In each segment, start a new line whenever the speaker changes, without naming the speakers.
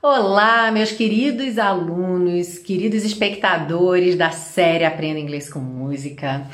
Olá, meus queridos alunos, queridos espectadores da série Aprenda Inglês com Música.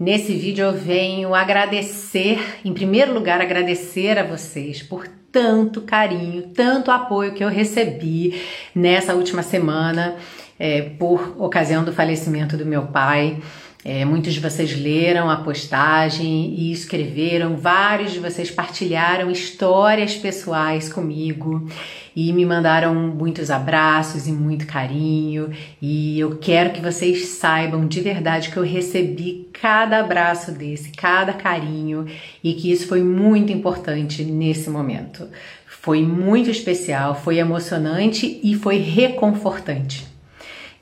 Nesse vídeo eu venho agradecer, em primeiro lugar, agradecer a vocês por tanto carinho, tanto apoio que eu recebi nessa última semana é, por ocasião do falecimento do meu pai. É, muitos de vocês leram a postagem e escreveram, vários de vocês partilharam histórias pessoais comigo e me mandaram muitos abraços e muito carinho. E eu quero que vocês saibam de verdade que eu recebi cada abraço desse, cada carinho e que isso foi muito importante nesse momento. Foi muito especial, foi emocionante e foi reconfortante.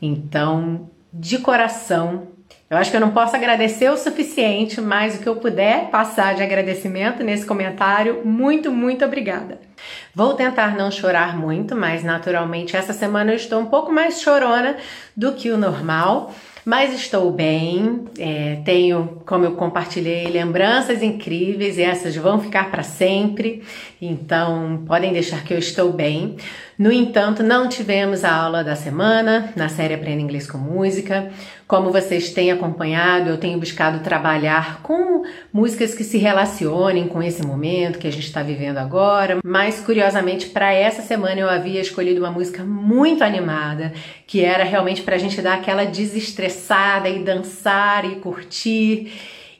Então, de coração, eu acho que eu não posso agradecer o suficiente, mas o que eu puder passar de agradecimento nesse comentário, muito, muito obrigada. Vou tentar não chorar muito, mas naturalmente essa semana eu estou um pouco mais chorona do que o normal mas estou bem. É, tenho, como eu compartilhei, lembranças incríveis e essas vão ficar para sempre. Então, podem deixar que eu estou bem. No entanto, não tivemos a aula da semana na série Aprenda Inglês com Música. Como vocês têm acompanhado, eu tenho buscado trabalhar com músicas que se relacionem com esse momento que a gente está vivendo agora. Mas, curiosamente, para essa semana eu havia escolhido uma música muito animada, que era realmente para a gente dar aquela desestressada e dançar e curtir.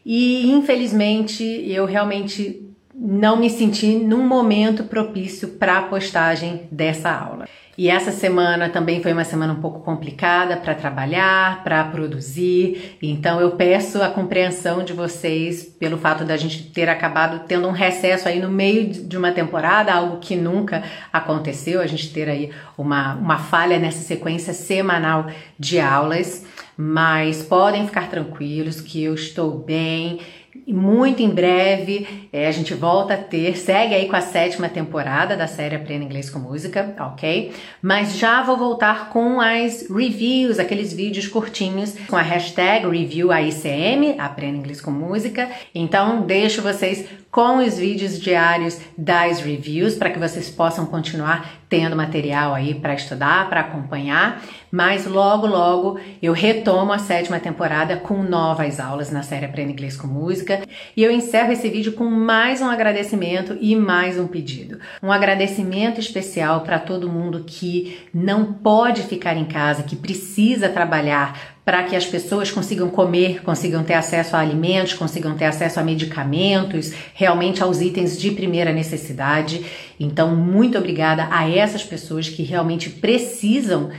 E infelizmente eu realmente não me senti num momento propício para a postagem dessa aula. E essa semana também foi uma semana um pouco complicada para trabalhar, para produzir. Então eu peço a compreensão de vocês pelo fato da gente ter acabado tendo um recesso aí no meio de uma temporada, algo que nunca aconteceu, a gente ter aí uma, uma falha nessa sequência semanal de aulas. Mas podem ficar tranquilos que eu estou bem muito em breve é, a gente volta a ter, segue aí com a sétima temporada da série Aprenda Inglês com Música, ok? Mas já vou voltar com as reviews, aqueles vídeos curtinhos com a hashtag ReviewAICM, Aprenda Inglês com Música. Então deixo vocês com os vídeos diários das reviews para que vocês possam continuar tendo material aí para estudar, para acompanhar. Mas logo, logo eu retomo a sétima temporada com novas aulas na série Aprenda Inglês com Música. E eu encerro esse vídeo com mais um agradecimento e mais um pedido. Um agradecimento especial para todo mundo que não pode ficar em casa, que precisa trabalhar para que as pessoas consigam comer, consigam ter acesso a alimentos, consigam ter acesso a medicamentos, realmente aos itens de primeira necessidade. Então, muito obrigada a essas pessoas que realmente precisam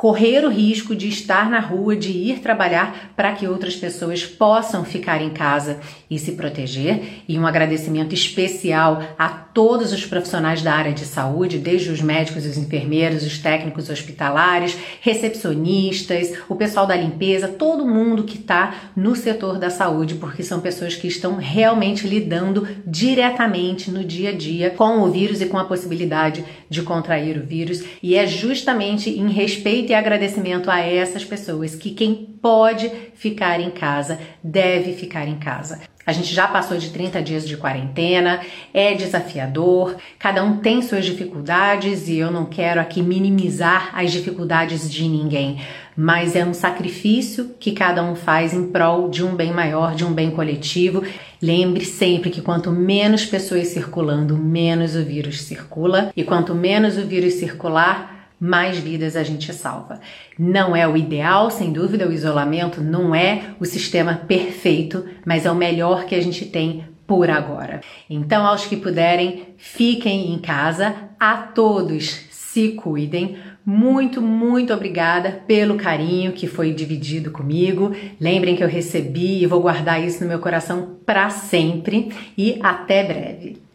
correr o risco de estar na rua, de ir trabalhar para que outras pessoas possam ficar em casa e se proteger. E um agradecimento especial a todos os profissionais da área de saúde, desde os médicos, os enfermeiros, os técnicos hospitalares, recepcionistas, o pessoal da limpeza, todo mundo que está no setor da saúde, porque são pessoas que estão realmente lidando diretamente no dia a dia com o vírus e com a possibilidade de contrair o vírus. E é justamente em respeito e agradecimento a essas pessoas que quem pode ficar em casa deve ficar em casa. A gente já passou de 30 dias de quarentena, é desafiador, cada um tem suas dificuldades e eu não quero aqui minimizar as dificuldades de ninguém, mas é um sacrifício que cada um faz em prol de um bem maior, de um bem coletivo. Lembre sempre que quanto menos pessoas circulando, menos o vírus circula, e quanto menos o vírus circular, mais vidas a gente salva. Não é o ideal, sem dúvida, o isolamento não é o sistema perfeito, mas é o melhor que a gente tem por agora. Então, aos que puderem, fiquem em casa. A todos, se cuidem. Muito, muito obrigada pelo carinho que foi dividido comigo. Lembrem que eu recebi e vou guardar isso no meu coração para sempre. E até breve.